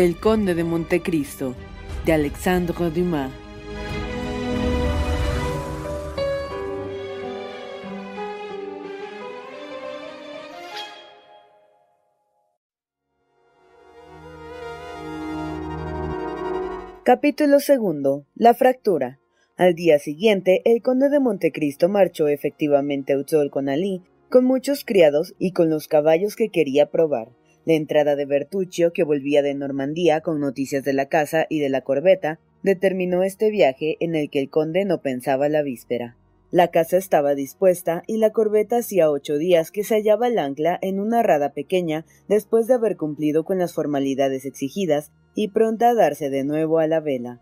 El Conde de Montecristo, de Alexandre Dumas. Capítulo segundo. La fractura. Al día siguiente, el conde de Montecristo marchó efectivamente a Utsol con Ali, con muchos criados y con los caballos que quería probar. La entrada de Bertuccio, que volvía de Normandía con noticias de la casa y de la corbeta, determinó este viaje en el que el conde no pensaba la víspera. La casa estaba dispuesta y la corbeta hacía ocho días que se hallaba al ancla en una rada pequeña después de haber cumplido con las formalidades exigidas y pronta a darse de nuevo a la vela.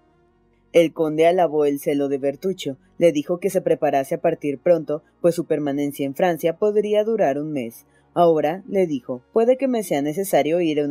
El conde alabó el celo de Bertuccio, le dijo que se preparase a partir pronto, pues su permanencia en Francia podría durar un mes, Ahora, le dijo, puede que me sea necesario ir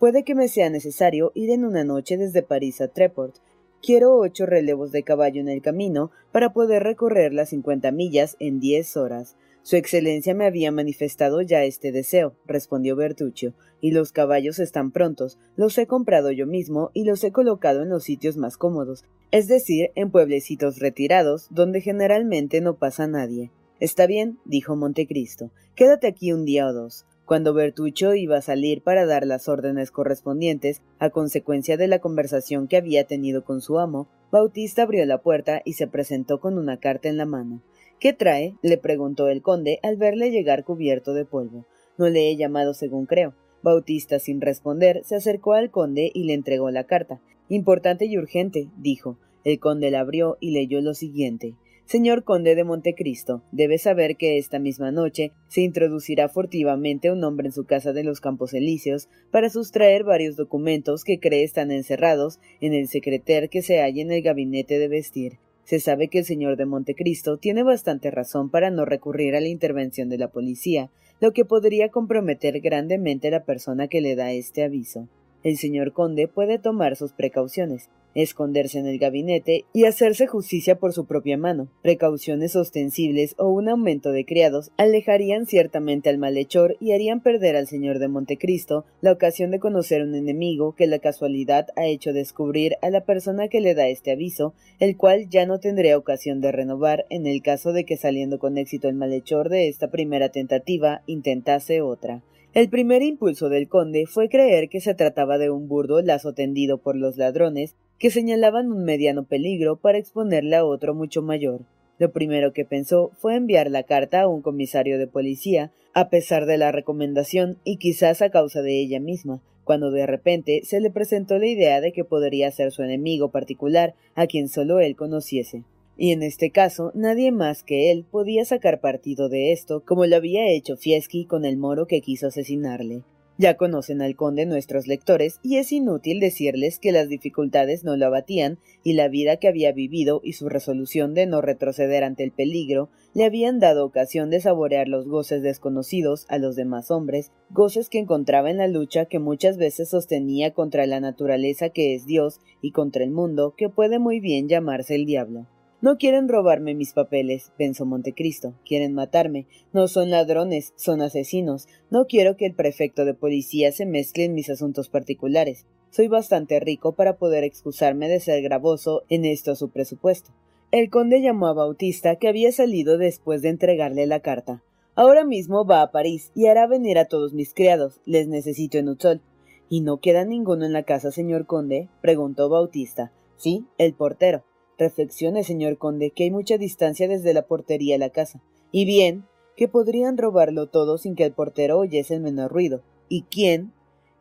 puede que me sea necesario ir en una noche desde París a Treport. Quiero ocho relevos de caballo en el camino para poder recorrer las cincuenta millas en diez horas. Su excelencia me había manifestado ya este deseo, respondió Bertuccio, y los caballos están prontos. Los he comprado yo mismo y los he colocado en los sitios más cómodos, es decir, en pueblecitos retirados, donde generalmente no pasa nadie. Está bien, dijo Montecristo. Quédate aquí un día o dos. Cuando Bertuccio iba a salir para dar las órdenes correspondientes a consecuencia de la conversación que había tenido con su amo, Bautista abrió la puerta y se presentó con una carta en la mano. ¿Qué trae? le preguntó el conde al verle llegar cubierto de polvo. No le he llamado según creo. Bautista, sin responder, se acercó al conde y le entregó la carta. Importante y urgente, dijo. El conde la abrió y leyó lo siguiente. Señor conde de Montecristo, debe saber que esta misma noche se introducirá furtivamente un hombre en su casa de los Campos Elíseos para sustraer varios documentos que cree están encerrados en el secreter que se halla en el gabinete de vestir. Se sabe que el señor de Montecristo tiene bastante razón para no recurrir a la intervención de la policía, lo que podría comprometer grandemente la persona que le da este aviso. El señor conde puede tomar sus precauciones, esconderse en el gabinete y hacerse justicia por su propia mano. Precauciones ostensibles o un aumento de criados alejarían ciertamente al malhechor y harían perder al señor de Montecristo la ocasión de conocer un enemigo que la casualidad ha hecho descubrir a la persona que le da este aviso, el cual ya no tendría ocasión de renovar en el caso de que saliendo con éxito el malhechor de esta primera tentativa intentase otra. El primer impulso del conde fue creer que se trataba de un burdo lazo tendido por los ladrones que señalaban un mediano peligro para exponerle a otro mucho mayor. Lo primero que pensó fue enviar la carta a un comisario de policía, a pesar de la recomendación y quizás a causa de ella misma, cuando de repente se le presentó la idea de que podría ser su enemigo particular, a quien solo él conociese. Y en este caso nadie más que él podía sacar partido de esto, como lo había hecho Fieschi con el moro que quiso asesinarle. Ya conocen al conde nuestros lectores y es inútil decirles que las dificultades no lo abatían y la vida que había vivido y su resolución de no retroceder ante el peligro le habían dado ocasión de saborear los goces desconocidos a los demás hombres, goces que encontraba en la lucha que muchas veces sostenía contra la naturaleza que es Dios y contra el mundo que puede muy bien llamarse el diablo. No quieren robarme mis papeles, pensó Montecristo. Quieren matarme. No son ladrones, son asesinos. No quiero que el prefecto de policía se mezcle en mis asuntos particulares. Soy bastante rico para poder excusarme de ser gravoso en esto a su presupuesto. El conde llamó a Bautista, que había salido después de entregarle la carta. Ahora mismo va a París y hará venir a todos mis criados. Les necesito en Utzol. ¿Y no queda ninguno en la casa, señor conde? preguntó Bautista. Sí, el portero. Reflexione, señor conde, que hay mucha distancia desde la portería a la casa. Y bien, que podrían robarlo todo sin que el portero oyese el menor ruido. ¿Y quién?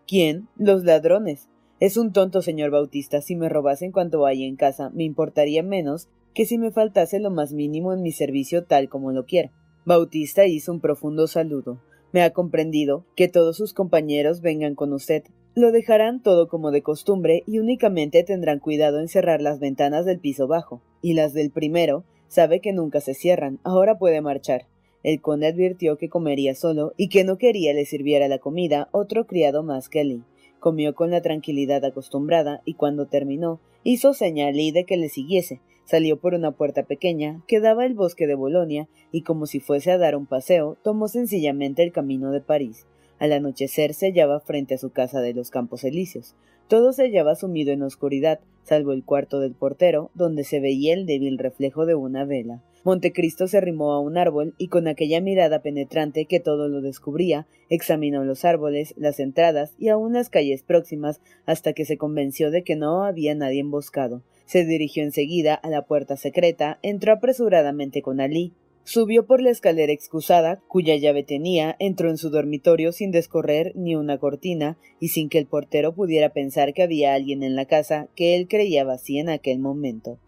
¿Quién? Los ladrones. Es un tonto, señor Bautista. Si me robasen cuanto hay en casa, me importaría menos que si me faltase lo más mínimo en mi servicio tal como lo quiera. Bautista hizo un profundo saludo. Me ha comprendido que todos sus compañeros vengan con usted. Lo dejarán todo como de costumbre y únicamente tendrán cuidado en cerrar las ventanas del piso bajo. Y las del primero, sabe que nunca se cierran, ahora puede marchar. El conde advirtió que comería solo y que no quería le sirviera la comida otro criado más que Ali. Comió con la tranquilidad acostumbrada y cuando terminó, hizo señal de que le siguiese. Salió por una puerta pequeña que daba al bosque de Bolonia y como si fuese a dar un paseo, tomó sencillamente el camino de París. Al anochecer se hallaba frente a su casa de los Campos Elíseos. Todo se hallaba sumido en oscuridad, salvo el cuarto del portero, donde se veía el débil reflejo de una vela. Montecristo se arrimó a un árbol y con aquella mirada penetrante que todo lo descubría, examinó los árboles, las entradas y aun las calles próximas hasta que se convenció de que no había nadie emboscado. Se dirigió enseguida a la puerta secreta, entró apresuradamente con Alí, Subió por la escalera excusada, cuya llave tenía, entró en su dormitorio sin descorrer ni una cortina y sin que el portero pudiera pensar que había alguien en la casa que él creía vacía en aquel momento.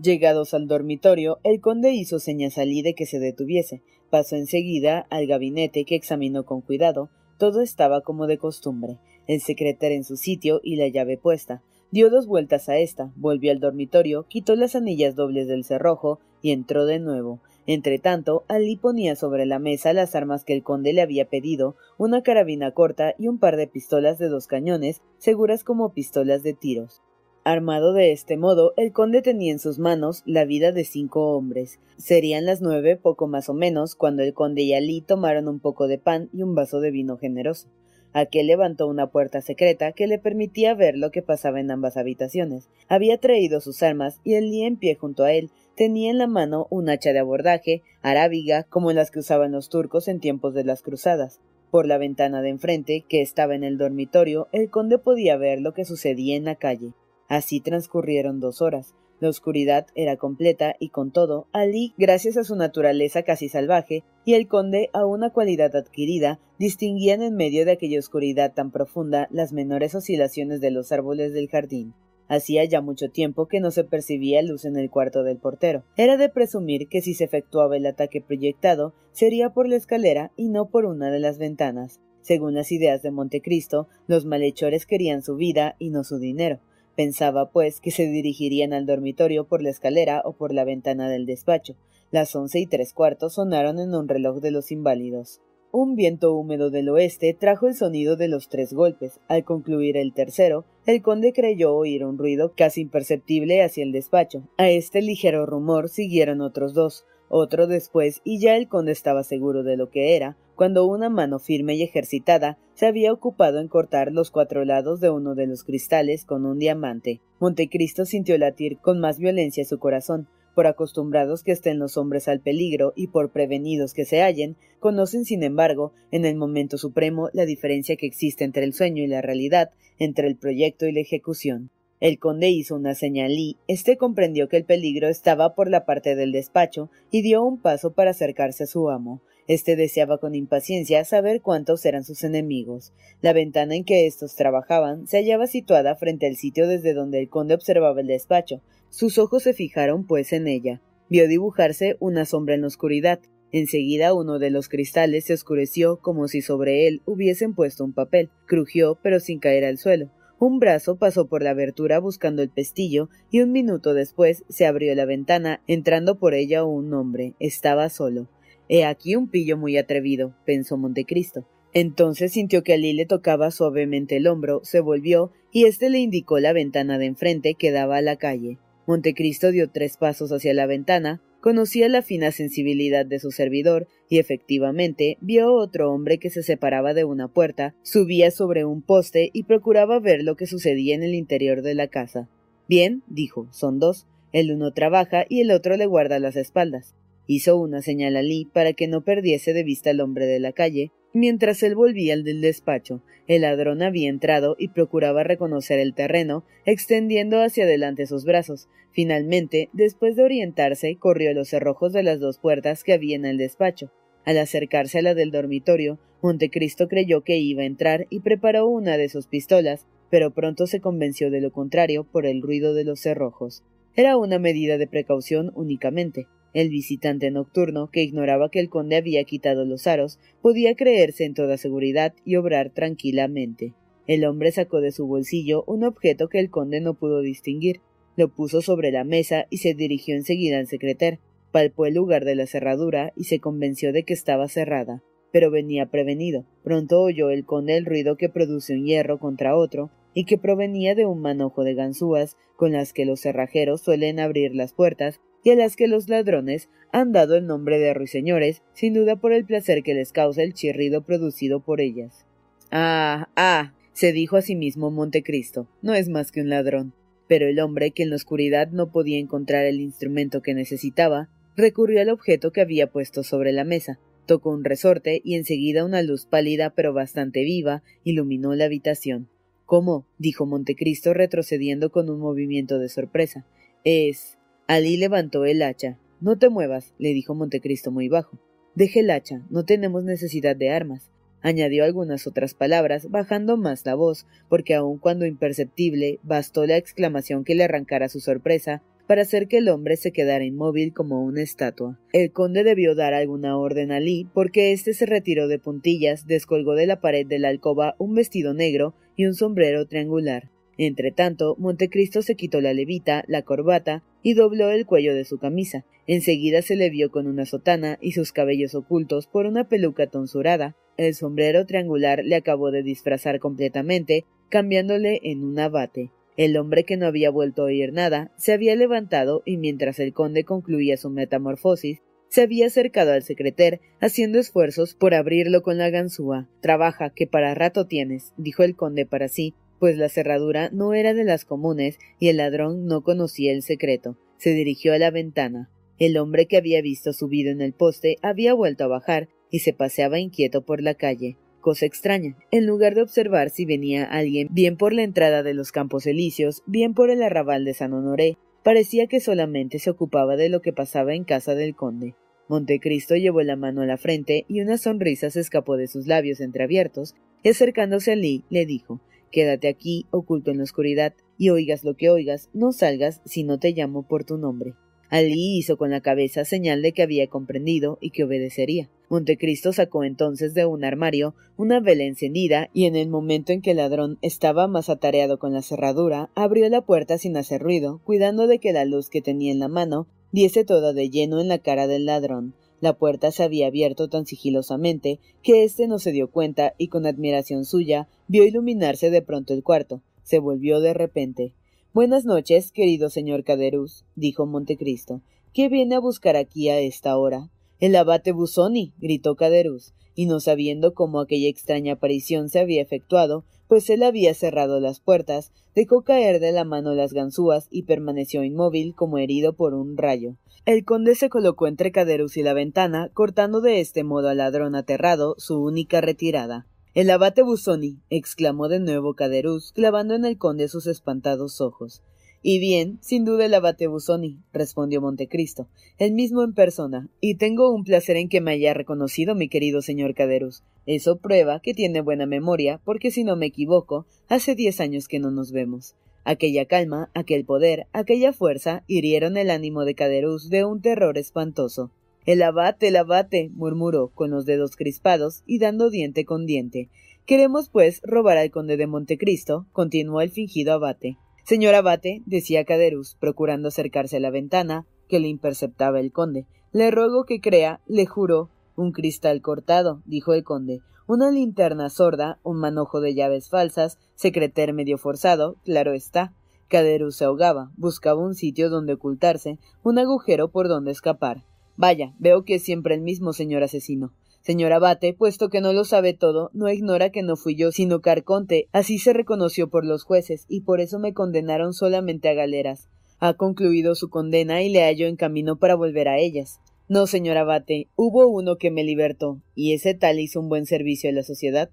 Llegados al dormitorio, el conde hizo señas a de que se detuviese. Pasó enseguida al gabinete que examinó con cuidado. Todo estaba como de costumbre, el secretario en su sitio y la llave puesta. Dio dos vueltas a esta, volvió al dormitorio, quitó las anillas dobles del cerrojo y entró de nuevo. Entretanto, Alí ponía sobre la mesa las armas que el conde le había pedido, una carabina corta y un par de pistolas de dos cañones, seguras como pistolas de tiros. Armado de este modo, el conde tenía en sus manos la vida de cinco hombres. Serían las nueve, poco más o menos, cuando el conde y Alí tomaron un poco de pan y un vaso de vino generoso. Aquel levantó una puerta secreta que le permitía ver lo que pasaba en ambas habitaciones. Había traído sus armas y Alí en pie junto a él Tenía en la mano un hacha de abordaje, arábiga, como las que usaban los turcos en tiempos de las cruzadas. Por la ventana de enfrente, que estaba en el dormitorio, el conde podía ver lo que sucedía en la calle. Así transcurrieron dos horas. La oscuridad era completa y con todo, Alí, gracias a su naturaleza casi salvaje, y el conde a una cualidad adquirida, distinguían en medio de aquella oscuridad tan profunda las menores oscilaciones de los árboles del jardín. Hacía ya mucho tiempo que no se percibía luz en el cuarto del portero. Era de presumir que si se efectuaba el ataque proyectado, sería por la escalera y no por una de las ventanas. Según las ideas de Montecristo, los malhechores querían su vida y no su dinero. Pensaba, pues, que se dirigirían al dormitorio por la escalera o por la ventana del despacho. Las once y tres cuartos sonaron en un reloj de los inválidos. Un viento húmedo del oeste trajo el sonido de los tres golpes. Al concluir el tercero, el conde creyó oír un ruido casi imperceptible hacia el despacho. A este ligero rumor siguieron otros dos, otro después, y ya el conde estaba seguro de lo que era, cuando una mano firme y ejercitada se había ocupado en cortar los cuatro lados de uno de los cristales con un diamante. Montecristo sintió latir con más violencia su corazón, por acostumbrados que estén los hombres al peligro y por prevenidos que se hallen, conocen sin embargo, en el momento supremo, la diferencia que existe entre el sueño y la realidad, entre el proyecto y la ejecución. El conde hizo una señal y éste comprendió que el peligro estaba por la parte del despacho y dio un paso para acercarse a su amo. Este deseaba con impaciencia saber cuántos eran sus enemigos. La ventana en que estos trabajaban se hallaba situada frente al sitio desde donde el conde observaba el despacho. Sus ojos se fijaron pues en ella. Vio dibujarse una sombra en la oscuridad. Enseguida uno de los cristales se oscureció como si sobre él hubiesen puesto un papel. Crujió, pero sin caer al suelo. Un brazo pasó por la abertura buscando el pestillo y un minuto después se abrió la ventana, entrando por ella un hombre. Estaba solo. He aquí un pillo muy atrevido, pensó Montecristo. Entonces sintió que Alí le tocaba suavemente el hombro, se volvió y éste le indicó la ventana de enfrente que daba a la calle. Montecristo dio tres pasos hacia la ventana, conocía la fina sensibilidad de su servidor y efectivamente vio otro hombre que se separaba de una puerta, subía sobre un poste y procuraba ver lo que sucedía en el interior de la casa. Bien, dijo, son dos. El uno trabaja y el otro le guarda las espaldas. Hizo una señal a Lee para que no perdiese de vista al hombre de la calle, mientras él volvía al del despacho. El ladrón había entrado y procuraba reconocer el terreno, extendiendo hacia adelante sus brazos. Finalmente, después de orientarse, corrió a los cerrojos de las dos puertas que había en el despacho. Al acercarse a la del dormitorio, Montecristo creyó que iba a entrar y preparó una de sus pistolas, pero pronto se convenció de lo contrario por el ruido de los cerrojos. Era una medida de precaución únicamente. El visitante nocturno, que ignoraba que el conde había quitado los aros, podía creerse en toda seguridad y obrar tranquilamente. El hombre sacó de su bolsillo un objeto que el conde no pudo distinguir, lo puso sobre la mesa y se dirigió enseguida al secreter. Palpó el lugar de la cerradura y se convenció de que estaba cerrada. Pero venía prevenido. Pronto oyó el conde el ruido que produce un hierro contra otro y que provenía de un manojo de ganzúas con las que los cerrajeros suelen abrir las puertas y a las que los ladrones han dado el nombre de ruiseñores, sin duda por el placer que les causa el chirrido producido por ellas. Ah, ah, se dijo a sí mismo Montecristo, no es más que un ladrón. Pero el hombre, que en la oscuridad no podía encontrar el instrumento que necesitaba, recurrió al objeto que había puesto sobre la mesa, tocó un resorte y enseguida una luz pálida pero bastante viva iluminó la habitación. ¿Cómo? dijo Montecristo retrocediendo con un movimiento de sorpresa. Es. Alí levantó el hacha. No te muevas, le dijo Montecristo muy bajo. Deje el hacha, no tenemos necesidad de armas. Añadió algunas otras palabras, bajando más la voz, porque aun cuando imperceptible, bastó la exclamación que le arrancara su sorpresa para hacer que el hombre se quedara inmóvil como una estatua. El conde debió dar alguna orden a Lee, porque éste se retiró de puntillas, descolgó de la pared de la alcoba un vestido negro y un sombrero triangular. Entretanto, Montecristo se quitó la levita, la corbata y dobló el cuello de su camisa. Enseguida se le vio con una sotana y sus cabellos ocultos por una peluca tonsurada. El sombrero triangular le acabó de disfrazar completamente, cambiándole en un abate. El hombre que no había vuelto a oír nada se había levantado y mientras el conde concluía su metamorfosis, se había acercado al secreter, haciendo esfuerzos por abrirlo con la ganzúa. Trabaja, que para rato tienes, dijo el conde para sí, pues la cerradura no era de las comunes y el ladrón no conocía el secreto. Se dirigió a la ventana. El hombre que había visto subido en el poste había vuelto a bajar y se paseaba inquieto por la calle. Cosa extraña, en lugar de observar si venía alguien bien por la entrada de los Campos Elíseos, bien por el arrabal de San Honoré, parecía que solamente se ocupaba de lo que pasaba en casa del conde. Montecristo llevó la mano a la frente y una sonrisa se escapó de sus labios entreabiertos, y acercándose a Lee le dijo Quédate aquí, oculto en la oscuridad, y oigas lo que oigas, no salgas si no te llamo por tu nombre. Alí hizo con la cabeza señal de que había comprendido y que obedecería. Montecristo sacó entonces de un armario una vela encendida y en el momento en que el ladrón estaba más atareado con la cerradura, abrió la puerta sin hacer ruido, cuidando de que la luz que tenía en la mano diese toda de lleno en la cara del ladrón. La puerta se había abierto tan sigilosamente que éste no se dio cuenta y con admiración suya vio iluminarse de pronto el cuarto. Se volvió de repente. Buenas noches, querido señor Caderuz, dijo Montecristo. ¿Qué viene a buscar aquí a esta hora? El abate Busoni, gritó Caderuz, y no sabiendo cómo aquella extraña aparición se había efectuado, pues él había cerrado las puertas, dejó caer de la mano las ganzúas y permaneció inmóvil como herido por un rayo. El conde se colocó entre Caderus y la ventana, cortando de este modo al ladrón aterrado su única retirada. El abate Busoni, exclamó de nuevo Caderus, clavando en el conde sus espantados ojos. Y bien, sin duda el abate Busoni, respondió Montecristo, el mismo en persona, y tengo un placer en que me haya reconocido mi querido señor Caderus. Eso prueba que tiene buena memoria, porque si no me equivoco, hace diez años que no nos vemos. Aquella calma, aquel poder, aquella fuerza hirieron el ánimo de Caderus de un terror espantoso. El abate, el abate, murmuró, con los dedos crispados y dando diente con diente. Queremos, pues, robar al conde de Montecristo, continuó el fingido abate. Señor abate, decía Caderus, procurando acercarse a la ventana, que le interceptaba el conde. Le ruego que crea, le juro. Un cristal cortado, dijo el conde. Una linterna sorda, un manojo de llaves falsas, secreter medio forzado, claro está. Caderus se ahogaba, buscaba un sitio donde ocultarse, un agujero por donde escapar. Vaya, veo que es siempre el mismo señor asesino. Señor abate, puesto que no lo sabe todo, no ignora que no fui yo, sino Carconte. Así se reconoció por los jueces, y por eso me condenaron solamente a galeras. Ha concluido su condena y le hallo en camino para volver a ellas. No, señor abate, hubo uno que me libertó, y ese tal hizo un buen servicio a la sociedad.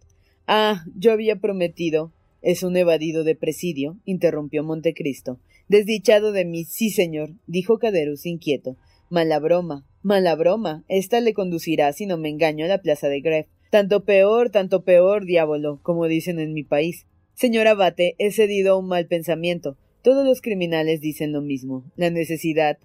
Ah, yo había prometido. Es un evadido de presidio, interrumpió Montecristo. Desdichado de mí, sí, señor, dijo Caderus inquieto. Mala broma, mala broma. Esta le conducirá, si no me engaño, a la plaza de Gref. Tanto peor, tanto peor, diablo, como dicen en mi país. Señor abate, he cedido a un mal pensamiento. Todos los criminales dicen lo mismo. La necesidad.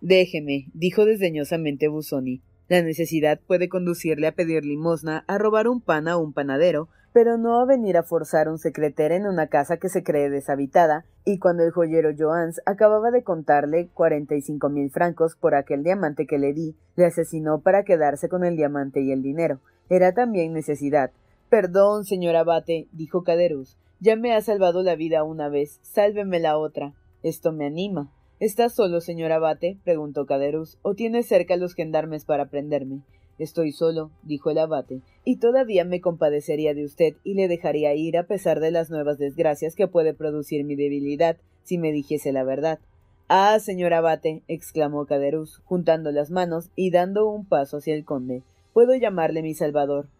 Déjeme, dijo desdeñosamente Busoni. La necesidad puede conducirle a pedir limosna, a robar un pan a un panadero, pero no a venir a forzar un secreter en una casa que se cree deshabitada, y cuando el joyero Joans acababa de contarle cuarenta y cinco mil francos por aquel diamante que le di, le asesinó para quedarse con el diamante y el dinero. Era también necesidad. Perdón, señor abate, dijo Caderus. Ya me ha salvado la vida una vez, sálveme la otra. Esto me anima. ¿Estás solo, señor abate? preguntó Caderus, o tiene cerca los gendarmes para prenderme. Estoy solo, dijo el abate, y todavía me compadecería de usted y le dejaría ir a pesar de las nuevas desgracias que puede producir mi debilidad, si me dijese la verdad. Ah, señor abate, exclamó Caderus, juntando las manos y dando un paso hacia el conde. Puedo llamarle mi salvador.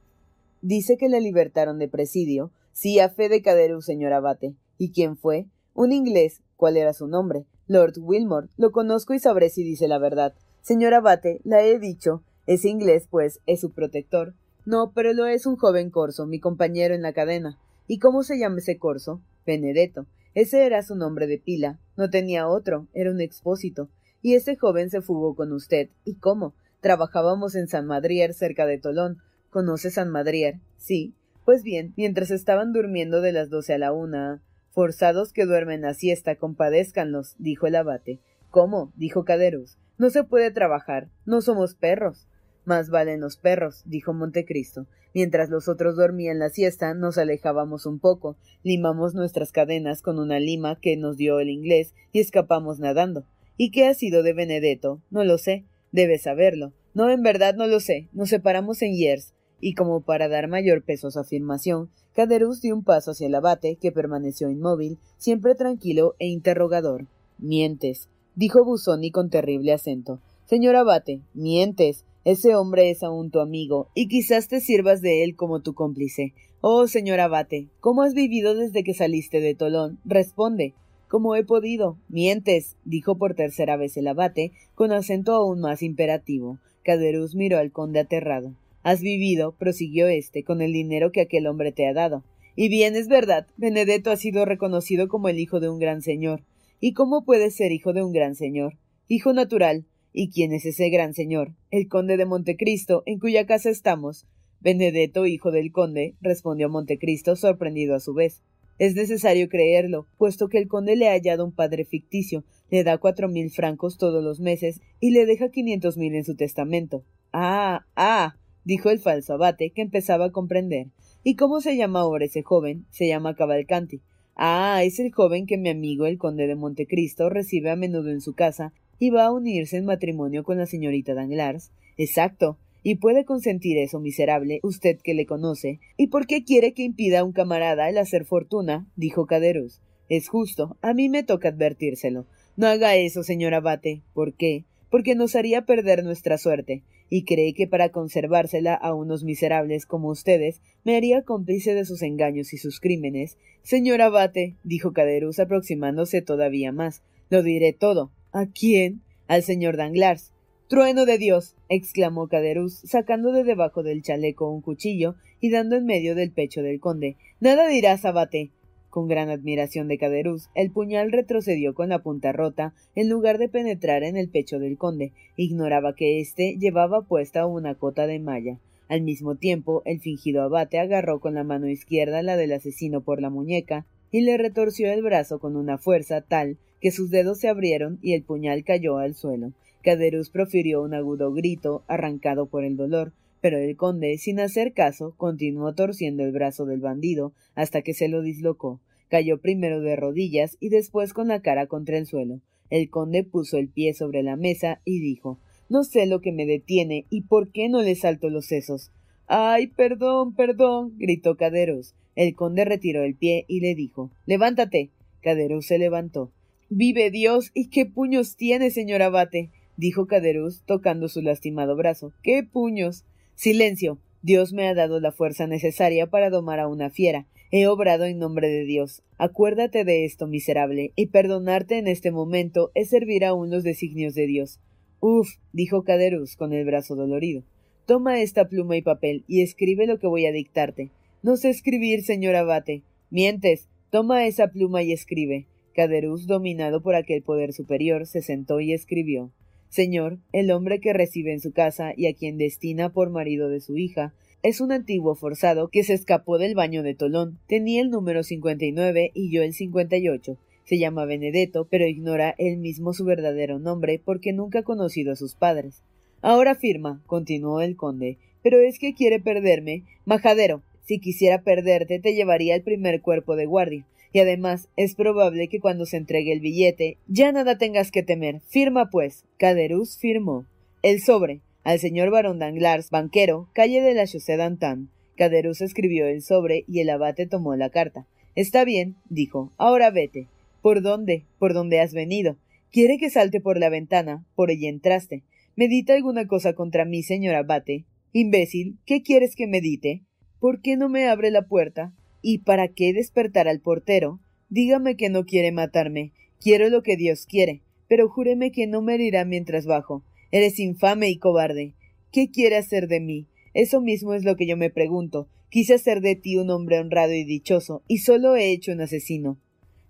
Dice que le libertaron de presidio. Sí, a fe de Caderus, señor abate. ¿Y quién fue? Un inglés. ¿Cuál era su nombre? Lord Wilmore. Lo conozco y sabré si dice la verdad. Señor abate, la he dicho. Ese inglés, pues, es su protector. No, pero lo es un joven corso, mi compañero en la cadena. ¿Y cómo se llama ese corso? Benedetto. Ese era su nombre de pila. No tenía otro, era un expósito. Y ese joven se fugó con usted. ¿Y cómo? Trabajábamos en San Madrier, cerca de Tolón. ¿Conoce San Madrier? Sí. Pues bien, mientras estaban durmiendo de las doce a la una. Forzados que duermen a siesta, compadézcanlos, dijo el abate. ¿Cómo? dijo Caderus. No se puede trabajar. No somos perros. Más valen los perros, dijo Montecristo. Mientras los otros dormían la siesta, nos alejábamos un poco, limamos nuestras cadenas con una lima que nos dio el inglés y escapamos nadando. ¿Y qué ha sido de Benedetto? No lo sé. Debes saberlo. No, en verdad no lo sé. Nos separamos en Yers. Y como para dar mayor peso a su afirmación, Caderus dio un paso hacia el abate, que permaneció inmóvil, siempre tranquilo e interrogador. Mientes, dijo Busoni con terrible acento. Señor abate, mientes. Ese hombre es aún tu amigo, y quizás te sirvas de él como tu cómplice. Oh, señor abate, ¿cómo has vivido desde que saliste de Tolón? Responde. Como he podido. Mientes, dijo por tercera vez el abate, con acento aún más imperativo. Caderus miró al conde aterrado. Has vivido, prosiguió éste, con el dinero que aquel hombre te ha dado. Y bien es verdad, Benedetto ha sido reconocido como el hijo de un gran señor. ¿Y cómo puede ser hijo de un gran señor? Hijo natural, ¿Y quién es ese gran señor? El conde de Montecristo, en cuya casa estamos. Benedetto, hijo del conde, respondió Montecristo, sorprendido a su vez. Es necesario creerlo, puesto que el conde le ha hallado un padre ficticio, le da cuatro mil francos todos los meses y le deja quinientos mil en su testamento. Ah, ah, dijo el falso abate, que empezaba a comprender. ¿Y cómo se llama ahora ese joven? Se llama Cavalcanti. Ah, es el joven que mi amigo el conde de Montecristo recibe a menudo en su casa y va a unirse en matrimonio con la señorita Danglars. Exacto. ¿Y puede consentir eso, miserable, usted que le conoce? ¿Y por qué quiere que impida a un camarada el hacer fortuna? dijo Caderus. Es justo. A mí me toca advertírselo. No haga eso, señor abate. ¿Por qué? Porque nos haría perder nuestra suerte. Y cree que para conservársela a unos miserables como ustedes me haría cómplice de sus engaños y sus crímenes. Señor abate, dijo Caderus aproximándose todavía más, lo diré todo. ¿A quién? Al señor Danglars. Trueno de Dios. exclamó Caderus, sacando de debajo del chaleco un cuchillo y dando en medio del pecho del conde. Nada dirás, abate. Con gran admiración de Caderuz, el puñal retrocedió con la punta rota en lugar de penetrar en el pecho del conde. Ignoraba que éste llevaba puesta una cota de malla. Al mismo tiempo, el fingido abate agarró con la mano izquierda la del asesino por la muñeca y le retorció el brazo con una fuerza tal que sus dedos se abrieron y el puñal cayó al suelo. Caderuz profirió un agudo grito, arrancado por el dolor, pero el conde, sin hacer caso, continuó torciendo el brazo del bandido hasta que se lo dislocó. Cayó primero de rodillas y después con la cara contra el suelo. El conde puso el pie sobre la mesa y dijo No sé lo que me detiene y por qué no le salto los sesos. Ay, perdón, perdón. gritó Caderos. El conde retiró el pie y le dijo Levántate. Caderos se levantó. Vive Dios. ¿Y qué puños tiene, señor abate? dijo Caderuz, tocando su lastimado brazo. ¡Qué puños! Silencio. Dios me ha dado la fuerza necesaria para domar a una fiera. He obrado en nombre de Dios. Acuérdate de esto, miserable, y perdonarte en este momento es servir aún los designios de Dios. Uf, dijo Caderus con el brazo dolorido. Toma esta pluma y papel y escribe lo que voy a dictarte. No sé escribir, señor abate. Mientes. Toma esa pluma y escribe. Caderus, dominado por aquel poder superior, se sentó y escribió. Señor, el hombre que recibe en su casa y a quien destina por marido de su hija, es un antiguo forzado que se escapó del baño de Tolón. Tenía el número 59 y yo el 58. Se llama Benedetto, pero ignora él mismo su verdadero nombre porque nunca ha conocido a sus padres. Ahora firma, continuó el conde, pero es que quiere perderme. Majadero, si quisiera perderte te llevaría el primer cuerpo de guardia y además es probable que cuando se entregue el billete ya nada tengas que temer. Firma pues. Caderus firmó. El sobre. Al señor barón Danglars, banquero, calle de la Chaussée d'Antin. Caderus escribió el sobre y el abate tomó la carta. Está bien, dijo. Ahora vete. ¿Por dónde? ¿Por dónde has venido? Quiere que salte por la ventana. Por ella entraste. ¿Medita alguna cosa contra mí, señor abate? Imbécil, ¿qué quieres que medite? ¿Por qué no me abre la puerta? ¿Y para qué despertar al portero? Dígame que no quiere matarme. Quiero lo que Dios quiere. Pero júreme que no me herirá mientras bajo. Eres infame y cobarde. ¿Qué quiere hacer de mí? Eso mismo es lo que yo me pregunto. Quise hacer de ti un hombre honrado y dichoso, y solo he hecho un asesino.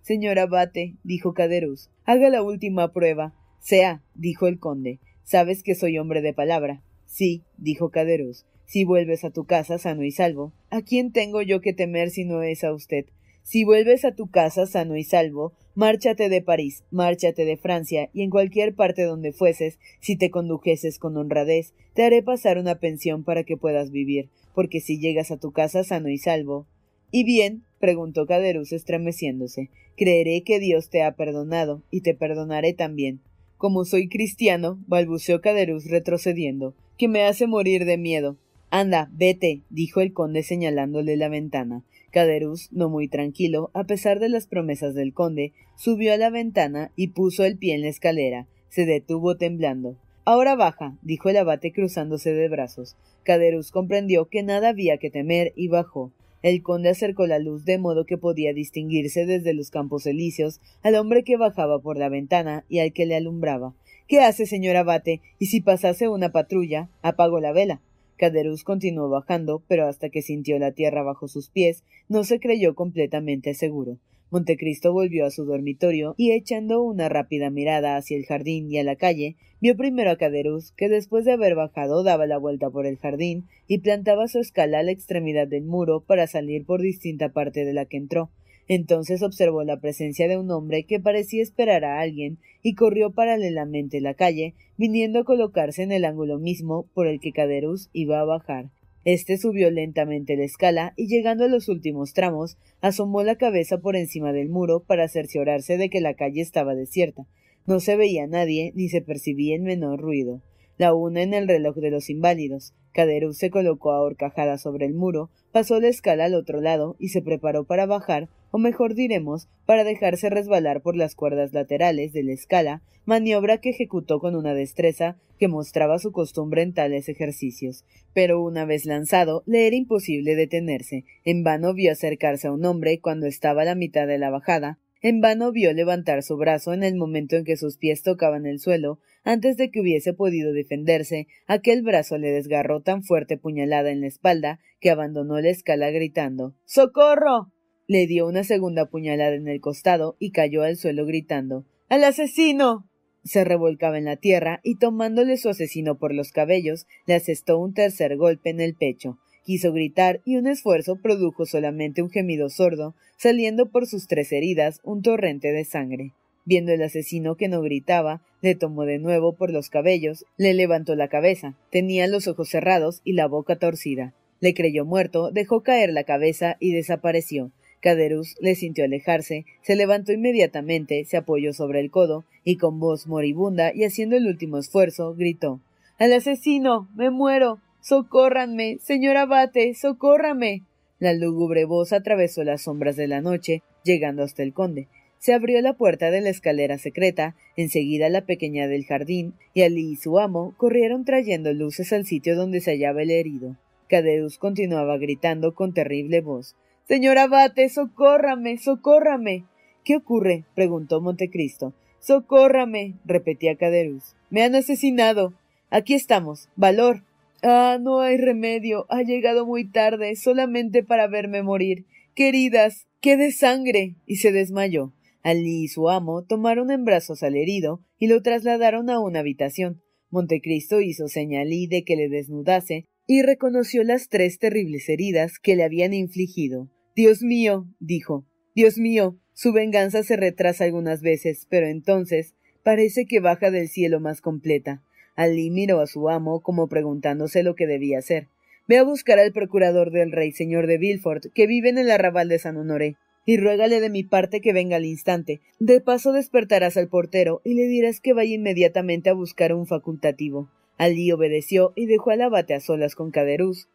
Señor abate, dijo Caderus, haga la última prueba. Sea, dijo el conde. Sabes que soy hombre de palabra. Sí, dijo Caderus si vuelves a tu casa sano y salvo. ¿A quién tengo yo que temer si no es a usted? Si vuelves a tu casa sano y salvo, márchate de París, márchate de Francia, y en cualquier parte donde fueses, si te condujeses con honradez, te haré pasar una pensión para que puedas vivir, porque si llegas a tu casa sano y salvo. ¿Y bien? preguntó Caderus estremeciéndose. Creeré que Dios te ha perdonado, y te perdonaré también. Como soy cristiano, balbuceó Caderus retrocediendo, que me hace morir de miedo. Anda, vete, dijo el conde señalándole la ventana. Caderus, no muy tranquilo, a pesar de las promesas del conde, subió a la ventana y puso el pie en la escalera. Se detuvo temblando. Ahora baja, dijo el abate cruzándose de brazos. Caderus comprendió que nada había que temer y bajó. El conde acercó la luz de modo que podía distinguirse desde los campos elíseos al hombre que bajaba por la ventana y al que le alumbraba. ¿Qué hace, señor abate? Y si pasase una patrulla, apagó la vela. Caderus continuó bajando, pero hasta que sintió la tierra bajo sus pies, no se creyó completamente seguro. Montecristo volvió a su dormitorio y echando una rápida mirada hacia el jardín y a la calle, vio primero a Caderus, que después de haber bajado daba la vuelta por el jardín y plantaba su escala a la extremidad del muro para salir por distinta parte de la que entró. Entonces observó la presencia de un hombre que parecía esperar a alguien y corrió paralelamente la calle, viniendo a colocarse en el ángulo mismo por el que Caderus iba a bajar. Este subió lentamente la escala y llegando a los últimos tramos, asomó la cabeza por encima del muro para cerciorarse de que la calle estaba desierta. No se veía nadie ni se percibía el menor ruido. La una en el reloj de los inválidos. Caderus se colocó a horcajada sobre el muro, pasó la escala al otro lado y se preparó para bajar o mejor diremos, para dejarse resbalar por las cuerdas laterales de la escala, maniobra que ejecutó con una destreza que mostraba su costumbre en tales ejercicios. Pero una vez lanzado, le era imposible detenerse. En vano vio acercarse a un hombre cuando estaba a la mitad de la bajada, en vano vio levantar su brazo en el momento en que sus pies tocaban el suelo, antes de que hubiese podido defenderse, aquel brazo le desgarró tan fuerte puñalada en la espalda que abandonó la escala gritando ¡Socorro! Le dio una segunda puñalada en el costado y cayó al suelo gritando ¡Al asesino! Se revolcaba en la tierra y tomándole su asesino por los cabellos, le asestó un tercer golpe en el pecho. Quiso gritar y un esfuerzo produjo solamente un gemido sordo, saliendo por sus tres heridas un torrente de sangre. Viendo el asesino que no gritaba, le tomó de nuevo por los cabellos, le levantó la cabeza, tenía los ojos cerrados y la boca torcida. Le creyó muerto, dejó caer la cabeza y desapareció. Caderus le sintió alejarse, se levantó inmediatamente, se apoyó sobre el codo y con voz moribunda y haciendo el último esfuerzo, gritó Al asesino. me muero. Socórranme. señor abate. socórrame. La lúgubre voz atravesó las sombras de la noche, llegando hasta el conde. Se abrió la puerta de la escalera secreta, enseguida la pequeña del jardín, y Alí y su amo corrieron trayendo luces al sitio donde se hallaba el herido. Cadeus continuaba gritando con terrible voz Señor abate, socórrame, socórrame. ¿Qué ocurre? preguntó Montecristo. Socórrame, repetía Caderus. Me han asesinado. Aquí estamos. Valor. Ah, no hay remedio. Ha llegado muy tarde, solamente para verme morir. Queridas, qué de sangre. y se desmayó. Alí y su amo tomaron en brazos al herido y lo trasladaron a una habitación. Montecristo hizo señal de que le desnudase y reconoció las tres terribles heridas que le habían infligido. Dios mío, dijo. Dios mío, su venganza se retrasa algunas veces, pero entonces parece que baja del cielo más completa. Alí miró a su amo como preguntándose lo que debía hacer. Ve a buscar al procurador del rey, señor de Villefort, que vive en el arrabal de San Honoré, y ruégale de mi parte que venga al instante. De paso despertarás al portero y le dirás que vaya inmediatamente a buscar un facultativo. Alí obedeció y dejó al abate a solas con Caderuz,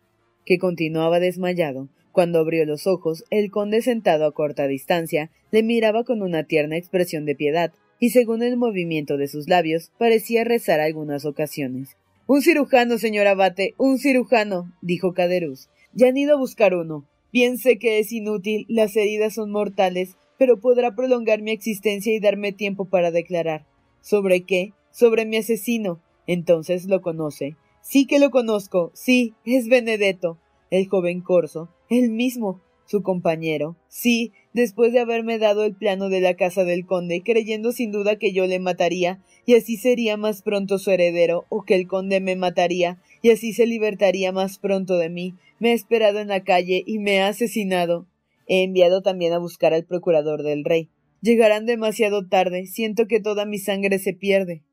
que continuaba desmayado. Cuando abrió los ojos, el conde sentado a corta distancia le miraba con una tierna expresión de piedad, y según el movimiento de sus labios parecía rezar algunas ocasiones. Un cirujano, señor abate, un cirujano, dijo Caderuz. Ya han ido a buscar uno. Bien sé que es inútil, las heridas son mortales, pero podrá prolongar mi existencia y darme tiempo para declarar. ¿Sobre qué? Sobre mi asesino. Entonces lo conoce. Sí que lo conozco. Sí, es Benedetto. El joven corso. El mismo su compañero. Sí, después de haberme dado el plano de la casa del conde, creyendo sin duda que yo le mataría, y así sería más pronto su heredero, o que el conde me mataría, y así se libertaría más pronto de mí. Me ha esperado en la calle y me ha asesinado. He enviado también a buscar al procurador del rey. Llegarán demasiado tarde, siento que toda mi sangre se pierde.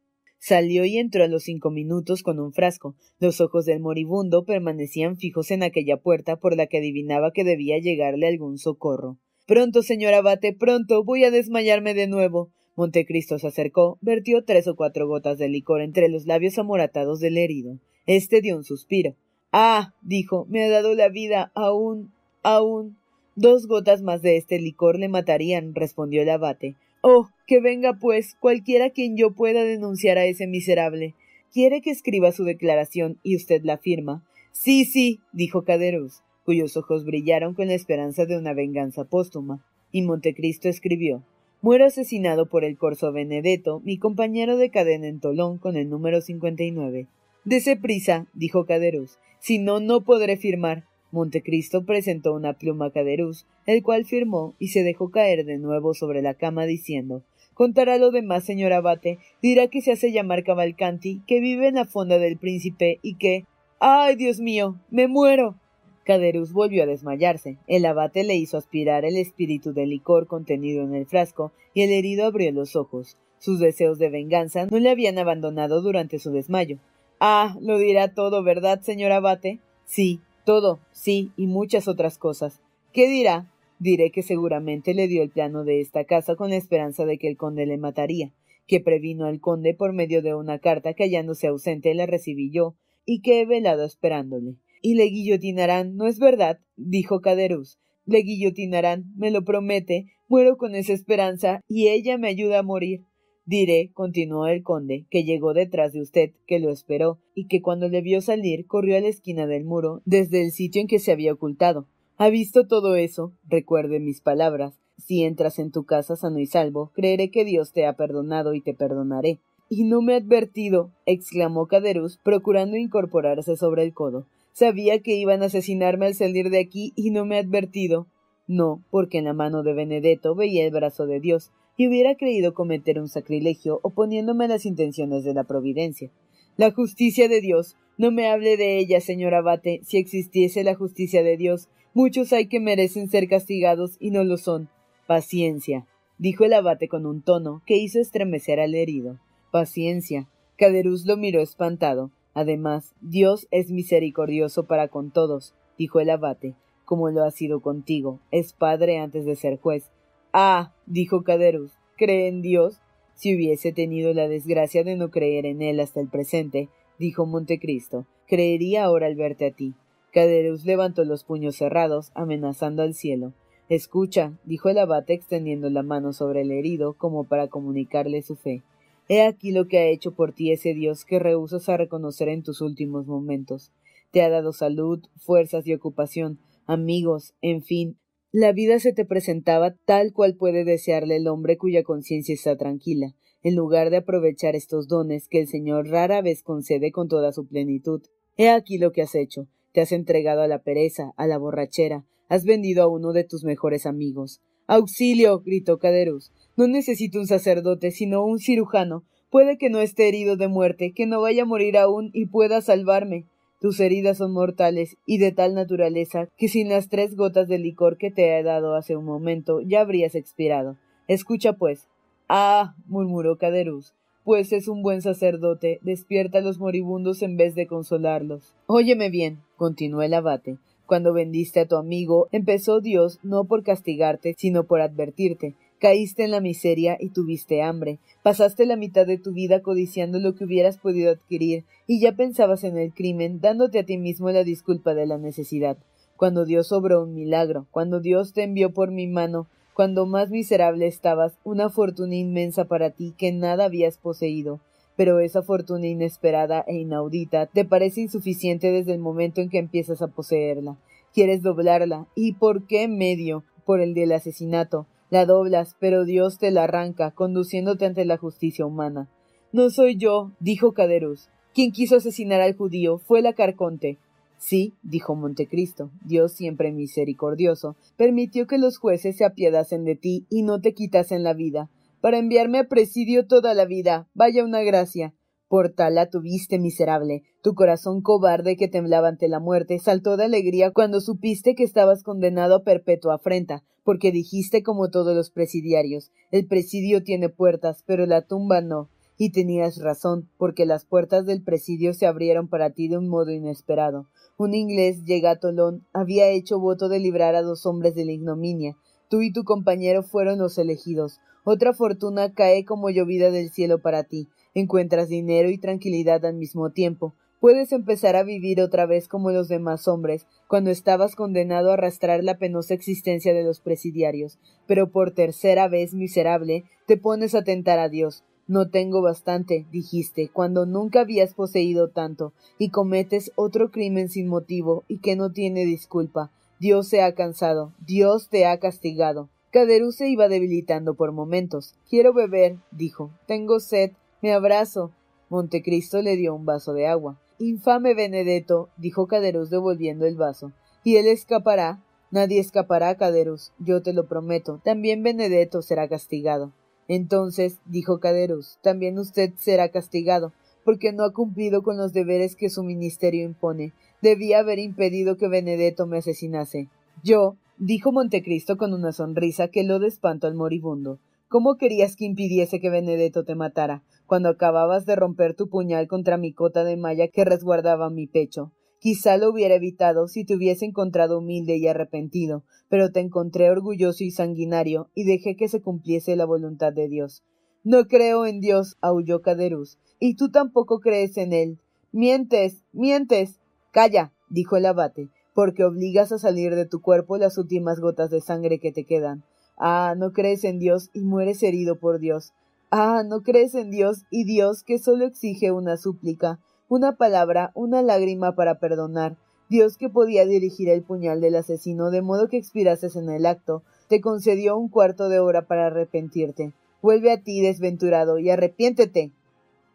Salió y entró a los cinco minutos con un frasco. Los ojos del moribundo permanecían fijos en aquella puerta por la que adivinaba que debía llegarle algún socorro. Pronto, señor abate, pronto. voy a desmayarme de nuevo. Montecristo se acercó, vertió tres o cuatro gotas de licor entre los labios amoratados del herido. Este dio un suspiro. Ah, dijo, me ha dado la vida aún. aún. Dos gotas más de este licor le matarían, respondió el abate. Oh, que venga, pues, cualquiera quien yo pueda denunciar a ese miserable. ¿Quiere que escriba su declaración y usted la firma? Sí, sí, dijo Caderus, cuyos ojos brillaron con la esperanza de una venganza póstuma. Y Montecristo escribió Muero asesinado por el corso Benedetto, mi compañero de cadena en Tolón con el número 59. Dese prisa, dijo Caderus, si no, no podré firmar. Montecristo presentó una pluma a Caderuz, el cual firmó y se dejó caer de nuevo sobre la cama diciendo Contará lo demás, señor abate. Dirá que se hace llamar Cavalcanti, que vive en la fonda del príncipe y que. ¡Ay, Dios mío! ¡Me muero! Caderuz volvió a desmayarse. El abate le hizo aspirar el espíritu de licor contenido en el frasco y el herido abrió los ojos. Sus deseos de venganza no le habían abandonado durante su desmayo. Ah, lo dirá todo, ¿verdad, señor abate? Sí, todo, sí, y muchas otras cosas. ¿Qué dirá? Diré que seguramente le dio el plano de esta casa con la esperanza de que el conde le mataría, que previno al conde por medio de una carta que hallándose ausente la recibí yo, y que he velado esperándole. Y le guillotinarán, ¿no es verdad? dijo Caderuz. Le guillotinarán, me lo promete, muero con esa esperanza, y ella me ayuda a morir. Diré, continuó el conde, que llegó detrás de usted, que lo esperó, y que cuando le vio salir corrió a la esquina del muro, desde el sitio en que se había ocultado. ¿Ha visto todo eso? Recuerde mis palabras. Si entras en tu casa sano y salvo, creeré que Dios te ha perdonado y te perdonaré. Y no me ha advertido, exclamó Caderus, procurando incorporarse sobre el codo. Sabía que iban a asesinarme al salir de aquí y no me ha advertido. No, porque en la mano de Benedetto veía el brazo de Dios, y hubiera creído cometer un sacrilegio oponiéndome a las intenciones de la providencia. La justicia de Dios. No me hable de ella, señor abate. Si existiese la justicia de Dios, muchos hay que merecen ser castigados y no lo son. Paciencia, dijo el abate con un tono que hizo estremecer al herido. Paciencia. Caderuz lo miró espantado. Además, Dios es misericordioso para con todos, dijo el abate, como lo ha sido contigo. Es padre antes de ser juez. Ah, dijo Caderus, ¿cree en Dios? Si hubiese tenido la desgracia de no creer en él hasta el presente, dijo Montecristo, creería ahora al verte a ti. Caderus levantó los puños cerrados, amenazando al cielo. Escucha, dijo el abate extendiendo la mano sobre el herido como para comunicarle su fe. He aquí lo que ha hecho por ti ese Dios que rehusas a reconocer en tus últimos momentos. Te ha dado salud, fuerzas y ocupación, amigos, en fin. La vida se te presentaba tal cual puede desearle el hombre cuya conciencia está tranquila, en lugar de aprovechar estos dones que el Señor rara vez concede con toda su plenitud. He aquí lo que has hecho. Te has entregado a la pereza, a la borrachera, has vendido a uno de tus mejores amigos. Auxilio. gritó Caderus. No necesito un sacerdote, sino un cirujano. Puede que no esté herido de muerte, que no vaya a morir aún y pueda salvarme. Tus heridas son mortales y de tal naturaleza que sin las tres gotas de licor que te he dado hace un momento ya habrías expirado. Escucha, pues. Ah, murmuró Caderus, pues es un buen sacerdote, despierta a los moribundos en vez de consolarlos. Óyeme bien, continuó el abate. Cuando vendiste a tu amigo, empezó Dios no por castigarte, sino por advertirte Caíste en la miseria y tuviste hambre. Pasaste la mitad de tu vida codiciando lo que hubieras podido adquirir y ya pensabas en el crimen, dándote a ti mismo la disculpa de la necesidad. Cuando Dios obró un milagro, cuando Dios te envió por mi mano, cuando más miserable estabas, una fortuna inmensa para ti que nada habías poseído. Pero esa fortuna inesperada e inaudita te parece insuficiente desde el momento en que empiezas a poseerla. Quieres doblarla. ¿Y por qué medio? Por el del asesinato la doblas, pero Dios te la arranca, conduciéndote ante la justicia humana. No soy yo, dijo Caderus. Quien quiso asesinar al judío fue la Carconte. Sí, dijo Montecristo, Dios siempre misericordioso, permitió que los jueces se apiedasen de ti y no te quitasen la vida, para enviarme a presidio toda la vida. Vaya una gracia. Por tal la tuviste, miserable. Tu corazón cobarde que temblaba ante la muerte saltó de alegría cuando supiste que estabas condenado a perpetua afrenta, porque dijiste como todos los presidiarios, el presidio tiene puertas, pero la tumba no. Y tenías razón, porque las puertas del presidio se abrieron para ti de un modo inesperado. Un inglés llega a Tolón, había hecho voto de librar a dos hombres de la ignominia. Tú y tu compañero fueron los elegidos. Otra fortuna cae como llovida del cielo para ti. Encuentras dinero y tranquilidad al mismo tiempo. Puedes empezar a vivir otra vez como los demás hombres, cuando estabas condenado a arrastrar la penosa existencia de los presidiarios, pero por tercera vez miserable te pones a tentar a Dios. No tengo bastante, dijiste, cuando nunca habías poseído tanto, y cometes otro crimen sin motivo y que no tiene disculpa. Dios se ha cansado, Dios te ha castigado. Caderú se iba debilitando por momentos. Quiero beber, dijo. Tengo sed. Me abrazo. Montecristo le dio un vaso de agua. Infame Benedetto, dijo Caderus devolviendo el vaso. ¿Y él escapará? Nadie escapará, Caderus, yo te lo prometo. También Benedetto será castigado. Entonces, dijo Caderus, también usted será castigado, porque no ha cumplido con los deberes que su ministerio impone. Debía haber impedido que Benedetto me asesinase. Yo, dijo Montecristo con una sonrisa que lo de espanto al moribundo. ¿Cómo querías que impidiese que Benedetto te matara, cuando acababas de romper tu puñal contra mi cota de malla que resguardaba mi pecho? Quizá lo hubiera evitado si te hubiese encontrado humilde y arrepentido, pero te encontré orgulloso y sanguinario, y dejé que se cumpliese la voluntad de Dios. No creo en Dios, aulló Caderus, y tú tampoco crees en él. Mientes, mientes. Calla, dijo el abate. porque obligas a salir de tu cuerpo las últimas gotas de sangre que te quedan. Ah, no crees en Dios y mueres herido por Dios. Ah, no crees en Dios y Dios que solo exige una súplica, una palabra, una lágrima para perdonar. Dios que podía dirigir el puñal del asesino de modo que expirases en el acto, te concedió un cuarto de hora para arrepentirte. Vuelve a ti, desventurado, y arrepiéntete.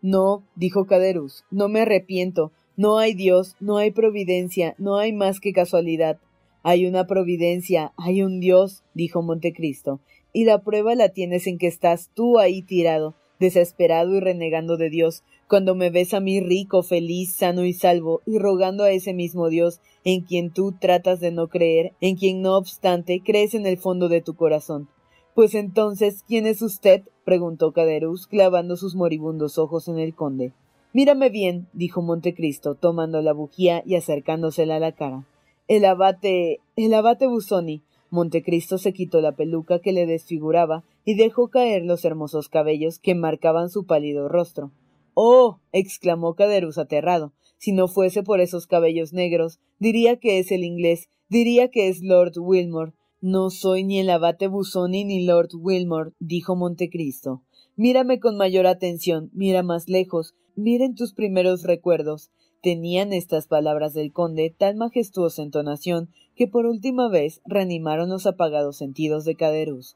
No, dijo Caderus, no me arrepiento. No hay Dios, no hay providencia, no hay más que casualidad. Hay una providencia, hay un Dios, dijo Montecristo, y la prueba la tienes en que estás tú ahí tirado, desesperado y renegando de Dios, cuando me ves a mí rico, feliz, sano y salvo, y rogando a ese mismo Dios, en quien tú tratas de no creer, en quien no obstante crees en el fondo de tu corazón. Pues entonces, ¿quién es usted? preguntó Caderus, clavando sus moribundos ojos en el conde. Mírame bien, dijo Montecristo, tomando la bujía y acercándosela a la cara. El abate. el abate Busoni. Montecristo se quitó la peluca que le desfiguraba y dejó caer los hermosos cabellos que marcaban su pálido rostro. Oh. exclamó Caderus aterrado. Si no fuese por esos cabellos negros, diría que es el inglés, diría que es Lord Wilmore. No soy ni el abate Busoni ni Lord Wilmore, dijo Montecristo. Mírame con mayor atención, mira más lejos, miren tus primeros recuerdos. Tenían estas palabras del conde tal majestuosa entonación que por última vez reanimaron los apagados sentidos de Caderus.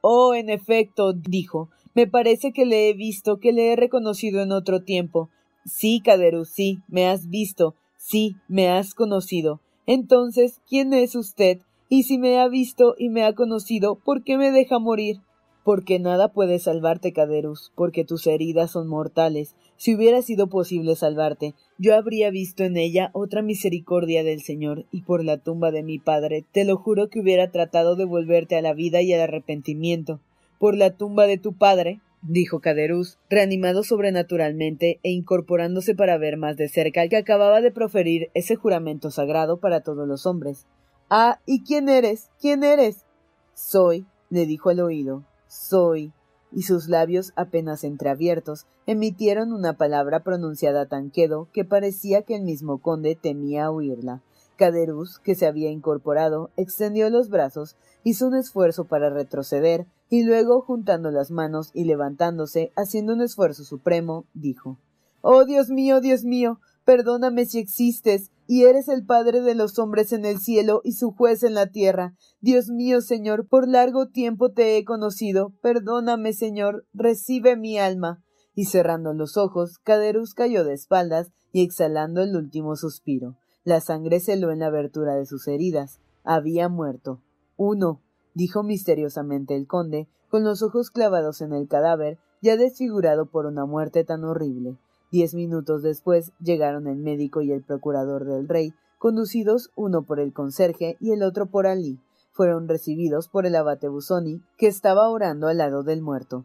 Oh, en efecto, dijo, me parece que le he visto, que le he reconocido en otro tiempo. Sí, Caderus, sí, me has visto, sí, me has conocido. Entonces, ¿quién es usted? Y si me ha visto y me ha conocido, ¿por qué me deja morir? Porque nada puede salvarte, Caderus, porque tus heridas son mortales. Si hubiera sido posible salvarte, yo habría visto en ella otra misericordia del Señor, y por la tumba de mi padre, te lo juro que hubiera tratado de volverte a la vida y al arrepentimiento. Por la tumba de tu padre, dijo Caderus, reanimado sobrenaturalmente e incorporándose para ver más de cerca al que acababa de proferir ese juramento sagrado para todos los hombres. Ah, ¿y quién eres? ¿Quién eres? Soy, le dijo al oído, soy. Y sus labios apenas entreabiertos emitieron una palabra pronunciada tan quedo que parecía que el mismo conde temía oírla. Caderus, que se había incorporado, extendió los brazos, hizo un esfuerzo para retroceder, y luego, juntando las manos y levantándose, haciendo un esfuerzo supremo, dijo Oh Dios mío, Dios mío, perdóname si existes, y eres el Padre de los hombres en el cielo y su juez en la tierra. Dios mío, Señor, por largo tiempo te he conocido. Perdóname, Señor, recibe mi alma. Y cerrando los ojos, Caderus cayó de espaldas y exhalando el último suspiro. La sangre se heló en la abertura de sus heridas. Había muerto. Uno, dijo misteriosamente el conde, con los ojos clavados en el cadáver, ya desfigurado por una muerte tan horrible. Diez minutos después llegaron el médico y el procurador del rey, conducidos uno por el conserje y el otro por Alí. Fueron recibidos por el abate Busoni, que estaba orando al lado del muerto.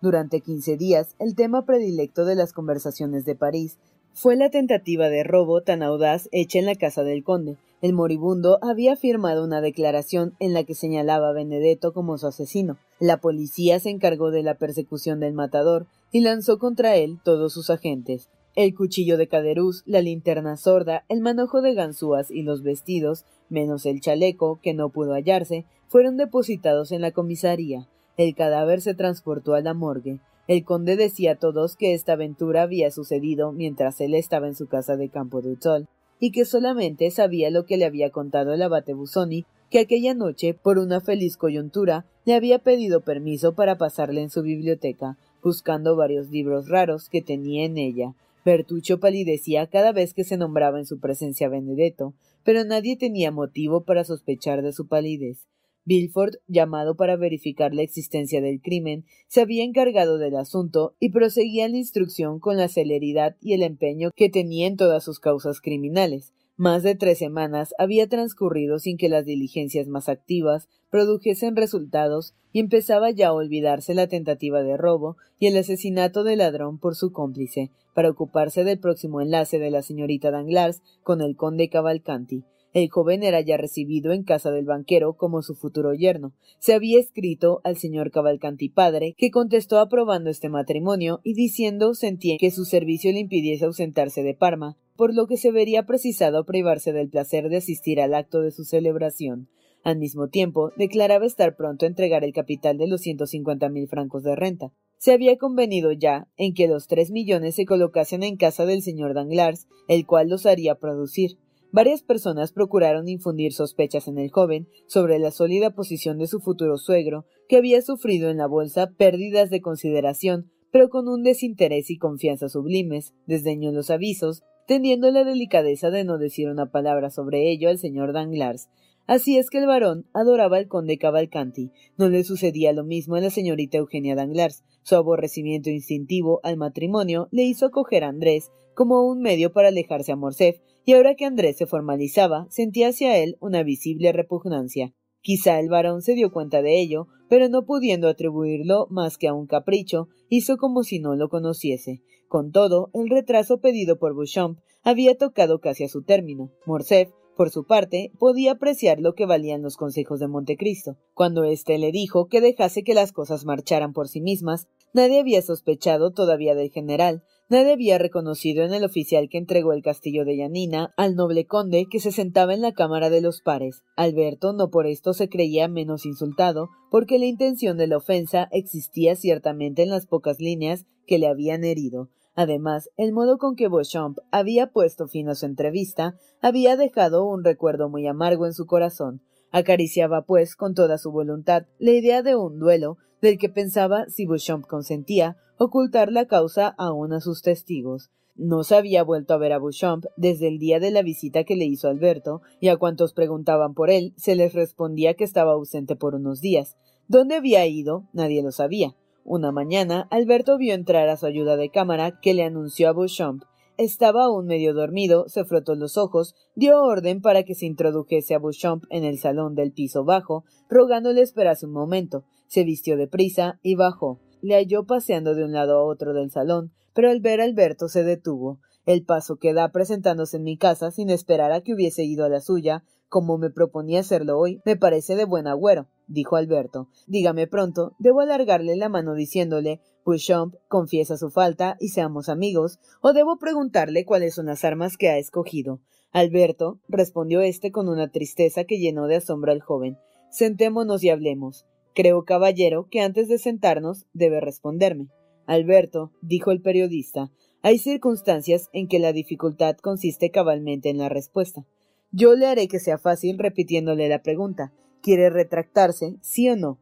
Durante quince días, el tema predilecto de las conversaciones de París fue la tentativa de robo tan audaz hecha en la casa del conde. El moribundo había firmado una declaración en la que señalaba a Benedetto como su asesino. La policía se encargó de la persecución del matador y lanzó contra él todos sus agentes. El cuchillo de Caderuz, la linterna sorda, el manojo de ganzúas y los vestidos, menos el chaleco, que no pudo hallarse, fueron depositados en la comisaría. El cadáver se transportó a la morgue. El conde decía a todos que esta aventura había sucedido mientras él estaba en su casa de Campo de Utzol, y que solamente sabía lo que le había contado el abate Busoni, que aquella noche, por una feliz coyuntura, le había pedido permiso para pasarle en su biblioteca, buscando varios libros raros que tenía en ella. Bertuccio palidecía cada vez que se nombraba en su presencia Benedetto, pero nadie tenía motivo para sospechar de su palidez. Bilford, llamado para verificar la existencia del crimen, se había encargado del asunto y proseguía la instrucción con la celeridad y el empeño que tenía en todas sus causas criminales. Más de tres semanas había transcurrido sin que las diligencias más activas produjesen resultados y empezaba ya a olvidarse la tentativa de robo y el asesinato del ladrón por su cómplice, para ocuparse del próximo enlace de la señorita Danglars con el conde Cavalcanti. El joven era ya recibido en casa del banquero como su futuro yerno. Se había escrito al señor Cavalcanti padre, que contestó aprobando este matrimonio y diciendo sentía que su servicio le impidiese ausentarse de Parma, por lo que se vería precisado privarse del placer de asistir al acto de su celebración. Al mismo tiempo, declaraba estar pronto a entregar el capital de los ciento cincuenta mil francos de renta. Se había convenido ya en que los tres millones se colocasen en casa del señor Danglars, el cual los haría producir. Varias personas procuraron infundir sospechas en el joven sobre la sólida posición de su futuro suegro, que había sufrido en la bolsa pérdidas de consideración, pero con un desinterés y confianza sublimes, desdeñó los avisos, teniendo la delicadeza de no decir una palabra sobre ello al señor Danglars, Así es que el varón adoraba al conde Cavalcanti. No le sucedía lo mismo a la señorita Eugenia Danglars. Su aborrecimiento instintivo al matrimonio le hizo acoger a Andrés como un medio para alejarse a Morcerf, y ahora que Andrés se formalizaba, sentía hacia él una visible repugnancia. Quizá el varón se dio cuenta de ello, pero no pudiendo atribuirlo más que a un capricho, hizo como si no lo conociese. Con todo, el retraso pedido por Beauchamp había tocado casi a su término. Morcerf por su parte, podía apreciar lo que valían los consejos de Montecristo. Cuando éste le dijo que dejase que las cosas marcharan por sí mismas, nadie había sospechado todavía del general, nadie había reconocido en el oficial que entregó el castillo de Yanina al noble conde que se sentaba en la cámara de los pares. Alberto no por esto se creía menos insultado, porque la intención de la ofensa existía ciertamente en las pocas líneas que le habían herido, Además, el modo con que Beauchamp había puesto fin a su entrevista había dejado un recuerdo muy amargo en su corazón. Acariciaba, pues, con toda su voluntad la idea de un duelo, del que pensaba, si Beauchamp consentía, ocultar la causa aún a sus testigos. No se había vuelto a ver a Beauchamp desde el día de la visita que le hizo Alberto, y a cuantos preguntaban por él se les respondía que estaba ausente por unos días. ¿Dónde había ido? Nadie lo sabía. Una mañana, Alberto vio entrar a su ayuda de cámara, que le anunció a Beauchamp. Estaba aún medio dormido, se frotó los ojos, dio orden para que se introdujese a Beauchamp en el salón del piso bajo, rogándole esperase un momento. Se vistió deprisa y bajó. Le halló paseando de un lado a otro del salón, pero al ver a Alberto se detuvo. El paso que da presentándose en mi casa sin esperar a que hubiese ido a la suya, como me proponía hacerlo hoy, me parece de buen agüero dijo Alberto. Dígame pronto, debo alargarle la mano diciéndole Beauchamp confiesa su falta y seamos amigos, o debo preguntarle cuáles son las armas que ha escogido. Alberto, respondió éste con una tristeza que llenó de asombro al joven. Sentémonos y hablemos. Creo, caballero, que antes de sentarnos debe responderme. Alberto, dijo el periodista, hay circunstancias en que la dificultad consiste cabalmente en la respuesta. Yo le haré que sea fácil repitiéndole la pregunta. ¿Quiere retractarse, sí o no?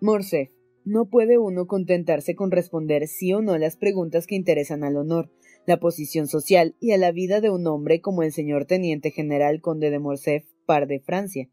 Morcerf, no puede uno contentarse con responder sí o no las preguntas que interesan al honor, la posición social y a la vida de un hombre como el señor teniente general conde de Morcerf, par de Francia.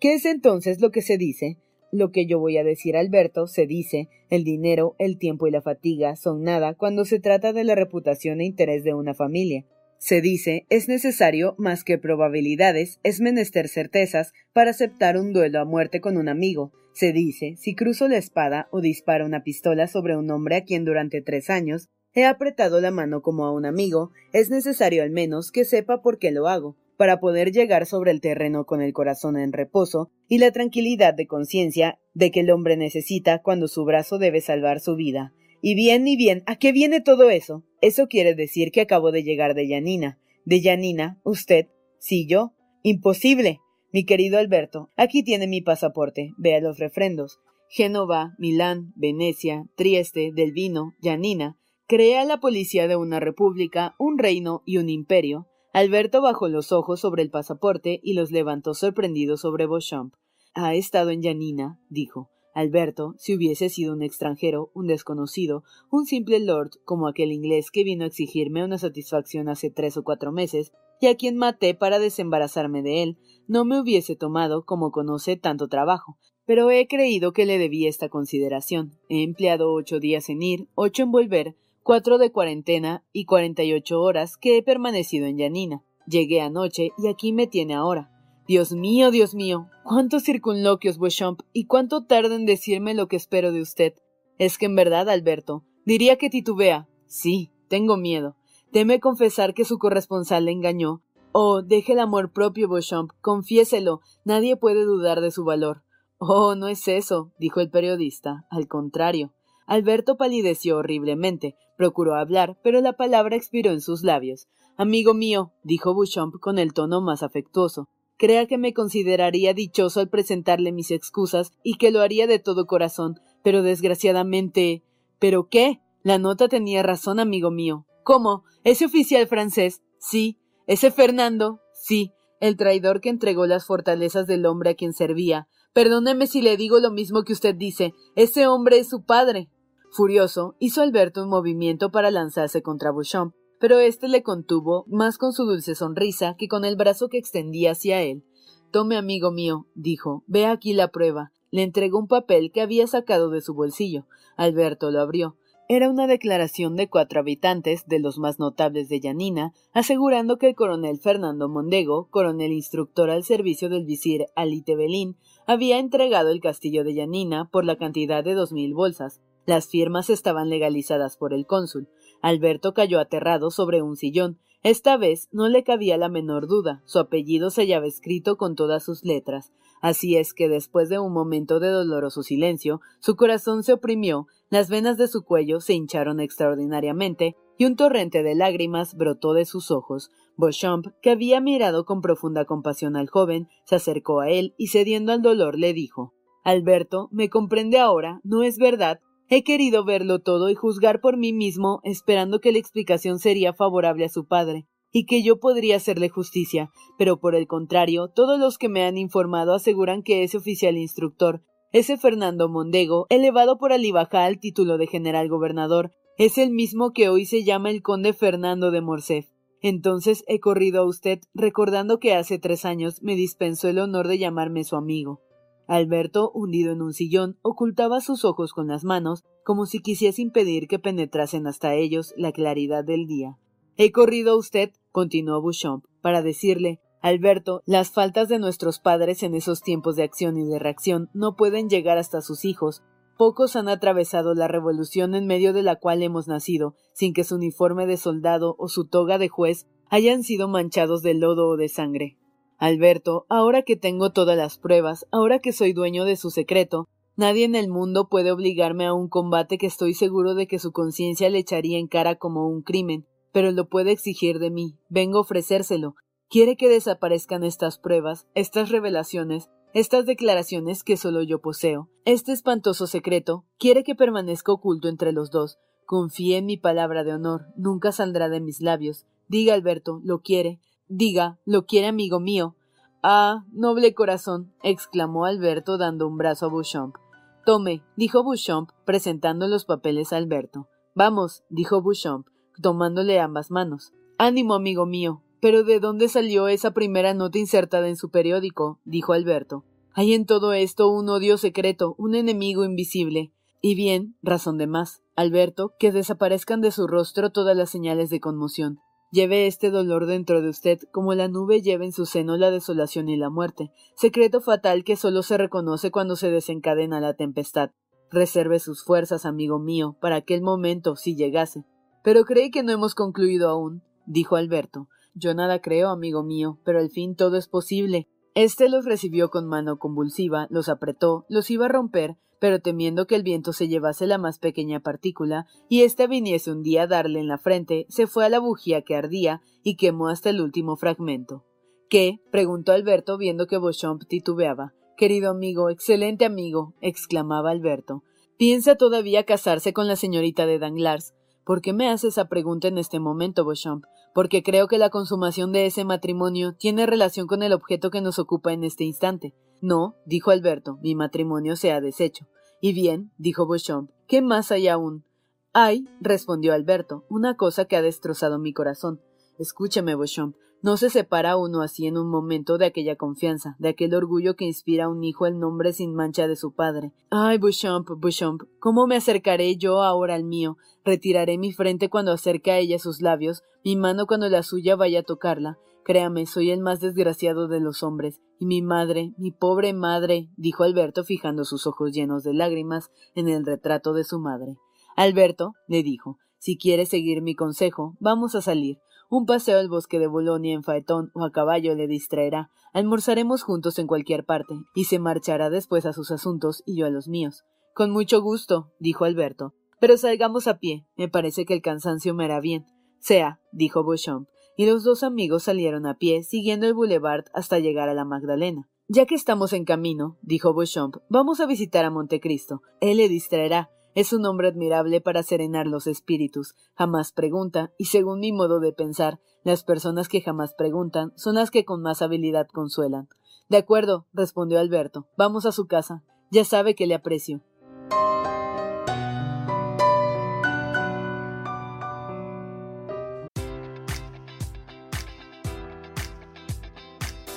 ¿Qué es entonces lo que se dice? Lo que yo voy a decir, Alberto, se dice, el dinero, el tiempo y la fatiga son nada cuando se trata de la reputación e interés de una familia. Se dice, es necesario más que probabilidades, es menester certezas para aceptar un duelo a muerte con un amigo. Se dice, si cruzo la espada o disparo una pistola sobre un hombre a quien durante tres años he apretado la mano como a un amigo, es necesario al menos que sepa por qué lo hago, para poder llegar sobre el terreno con el corazón en reposo y la tranquilidad de conciencia de que el hombre necesita cuando su brazo debe salvar su vida. Y bien, y bien, ¿a qué viene todo eso? Eso quiere decir que acabo de llegar de Yanina. ¿De Yanina? ¿Usted? Sí, yo. Imposible. Mi querido Alberto, aquí tiene mi pasaporte. Vea los refrendos. Génova, Milán, Venecia, Trieste, Delvino, Yanina. Crea la policía de una república, un reino y un imperio. Alberto bajó los ojos sobre el pasaporte y los levantó sorprendido sobre Beauchamp. Ha estado en Yanina, dijo. Alberto, si hubiese sido un extranjero, un desconocido, un simple lord como aquel inglés que vino a exigirme una satisfacción hace tres o cuatro meses, y a quien maté para desembarazarme de él, no me hubiese tomado, como conoce, tanto trabajo. Pero he creído que le debía esta consideración. He empleado ocho días en ir, ocho en volver, cuatro de cuarentena y cuarenta y ocho horas que he permanecido en Yanina. Llegué anoche y aquí me tiene ahora. Dios mío, Dios mío, cuántos circunloquios, Beauchamp, y cuánto tarda en decirme lo que espero de usted. Es que en verdad, Alberto, diría que titubea. Sí, tengo miedo. Teme confesar que su corresponsal le engañó. Oh, deje el amor propio, Beauchamp, confiéselo, nadie puede dudar de su valor. Oh, no es eso, dijo el periodista, al contrario. Alberto palideció horriblemente, procuró hablar, pero la palabra expiró en sus labios. Amigo mío, dijo Beauchamp con el tono más afectuoso, crea que me consideraría dichoso al presentarle mis excusas y que lo haría de todo corazón, pero desgraciadamente. ¿Pero qué? La nota tenía razón, amigo mío. ¿Cómo? ¿Ese oficial francés? Sí. ¿Ese Fernando? Sí. El traidor que entregó las fortalezas del hombre a quien servía. Perdóneme si le digo lo mismo que usted dice. Ese hombre es su padre. Furioso, hizo Alberto un movimiento para lanzarse contra Beauchamp, pero éste le contuvo más con su dulce sonrisa que con el brazo que extendía hacia él. Tome, amigo mío, dijo, ve aquí la prueba. Le entregó un papel que había sacado de su bolsillo. Alberto lo abrió. Era una declaración de cuatro habitantes, de los más notables de Yanina, asegurando que el coronel Fernando Mondego, coronel instructor al servicio del visir Ali Tebelín, había entregado el castillo de Yanina por la cantidad de dos mil bolsas. Las firmas estaban legalizadas por el cónsul. Alberto cayó aterrado sobre un sillón. Esta vez no le cabía la menor duda. Su apellido se hallaba escrito con todas sus letras. Así es que después de un momento de doloroso silencio, su corazón se oprimió, las venas de su cuello se hincharon extraordinariamente, y un torrente de lágrimas brotó de sus ojos. Beauchamp, que había mirado con profunda compasión al joven, se acercó a él y cediendo al dolor le dijo Alberto, me comprende ahora, ¿no es verdad? He querido verlo todo y juzgar por mí mismo, esperando que la explicación sería favorable a su padre, y que yo podría hacerle justicia, pero por el contrario, todos los que me han informado aseguran que ese oficial instructor, ese Fernando Mondego, elevado por Alibajá al título de general gobernador, es el mismo que hoy se llama el conde Fernando de Morcef. Entonces he corrido a usted, recordando que hace tres años me dispensó el honor de llamarme su amigo. Alberto, hundido en un sillón, ocultaba sus ojos con las manos, como si quisiese impedir que penetrasen hasta ellos la claridad del día. He corrido a usted, continuó Beauchamp, para decirle Alberto, las faltas de nuestros padres en esos tiempos de acción y de reacción no pueden llegar hasta sus hijos. Pocos han atravesado la revolución en medio de la cual hemos nacido, sin que su uniforme de soldado o su toga de juez hayan sido manchados de lodo o de sangre. Alberto, ahora que tengo todas las pruebas, ahora que soy dueño de su secreto, nadie en el mundo puede obligarme a un combate que estoy seguro de que su conciencia le echaría en cara como un crimen, pero lo puede exigir de mí. Vengo a ofrecérselo. Quiere que desaparezcan estas pruebas, estas revelaciones, estas declaraciones que solo yo poseo. Este espantoso secreto quiere que permanezca oculto entre los dos. Confíe en mi palabra de honor, nunca saldrá de mis labios. Diga, Alberto, lo quiere, Diga, lo quiere amigo mío. Ah, noble corazón, exclamó Alberto dando un brazo a Beauchamp. Tome, dijo Beauchamp, presentando los papeles a Alberto. Vamos, dijo Beauchamp, tomándole ambas manos. Ánimo, amigo mío. Pero ¿de dónde salió esa primera nota insertada en su periódico? dijo Alberto. Hay en todo esto un odio secreto, un enemigo invisible. Y bien, razón de más, Alberto, que desaparezcan de su rostro todas las señales de conmoción. Lleve este dolor dentro de usted como la nube lleva en su seno la desolación y la muerte, secreto fatal que solo se reconoce cuando se desencadena la tempestad. Reserve sus fuerzas, amigo mío, para aquel momento, si llegase. Pero cree que no hemos concluido aún, dijo Alberto. Yo nada creo, amigo mío, pero al fin todo es posible. Este los recibió con mano convulsiva, los apretó, los iba a romper, pero temiendo que el viento se llevase la más pequeña partícula y ésta viniese un día a darle en la frente, se fue a la bujía que ardía y quemó hasta el último fragmento. ¿Qué? preguntó Alberto viendo que Beauchamp titubeaba. Querido amigo, excelente amigo, exclamaba Alberto. ¿Piensa todavía casarse con la señorita de Danglars? ¿Por qué me hace esa pregunta en este momento, Beauchamp? Porque creo que la consumación de ese matrimonio tiene relación con el objeto que nos ocupa en este instante. No, dijo Alberto, mi matrimonio se ha deshecho. Y bien, dijo Beauchamp, ¿qué más hay aún? Hay, respondió Alberto, una cosa que ha destrozado mi corazón. Escúcheme, Beauchamp, no se separa uno así en un momento de aquella confianza, de aquel orgullo que inspira a un hijo el nombre sin mancha de su padre. Ay, Beauchamp, Beauchamp, ¿cómo me acercaré yo ahora al mío? Retiraré mi frente cuando acerque a ella sus labios, mi mano cuando la suya vaya a tocarla. Créame, soy el más desgraciado de los hombres. Y mi madre, mi pobre madre, dijo Alberto fijando sus ojos llenos de lágrimas en el retrato de su madre. Alberto, le dijo, si quieres seguir mi consejo, vamos a salir. Un paseo al bosque de Bolonia en faetón o a caballo le distraerá. Almorzaremos juntos en cualquier parte, y se marchará después a sus asuntos y yo a los míos. Con mucho gusto, dijo Alberto. Pero salgamos a pie. Me parece que el cansancio me hará bien. Sea, dijo Beauchamp, y los dos amigos salieron a pie, siguiendo el boulevard hasta llegar a la Magdalena. Ya que estamos en camino, dijo Beauchamp, vamos a visitar a Montecristo. Él le distraerá. Es un hombre admirable para serenar los espíritus. Jamás pregunta, y según mi modo de pensar, las personas que jamás preguntan son las que con más habilidad consuelan. De acuerdo, respondió Alberto. Vamos a su casa. Ya sabe que le aprecio.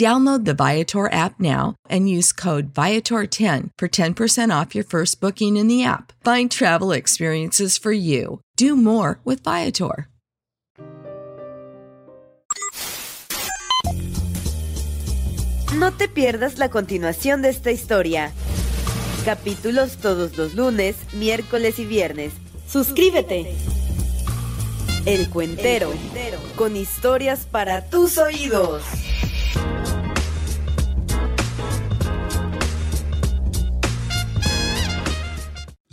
Download the Viator app now and use code Viator10 for 10% off your first booking in the app. Find travel experiences for you. Do more with Viator. No te pierdas la continuación de esta historia. Capítulos todos los lunes, miércoles y viernes. Suscríbete. El Cuentero, con historias para tus oídos.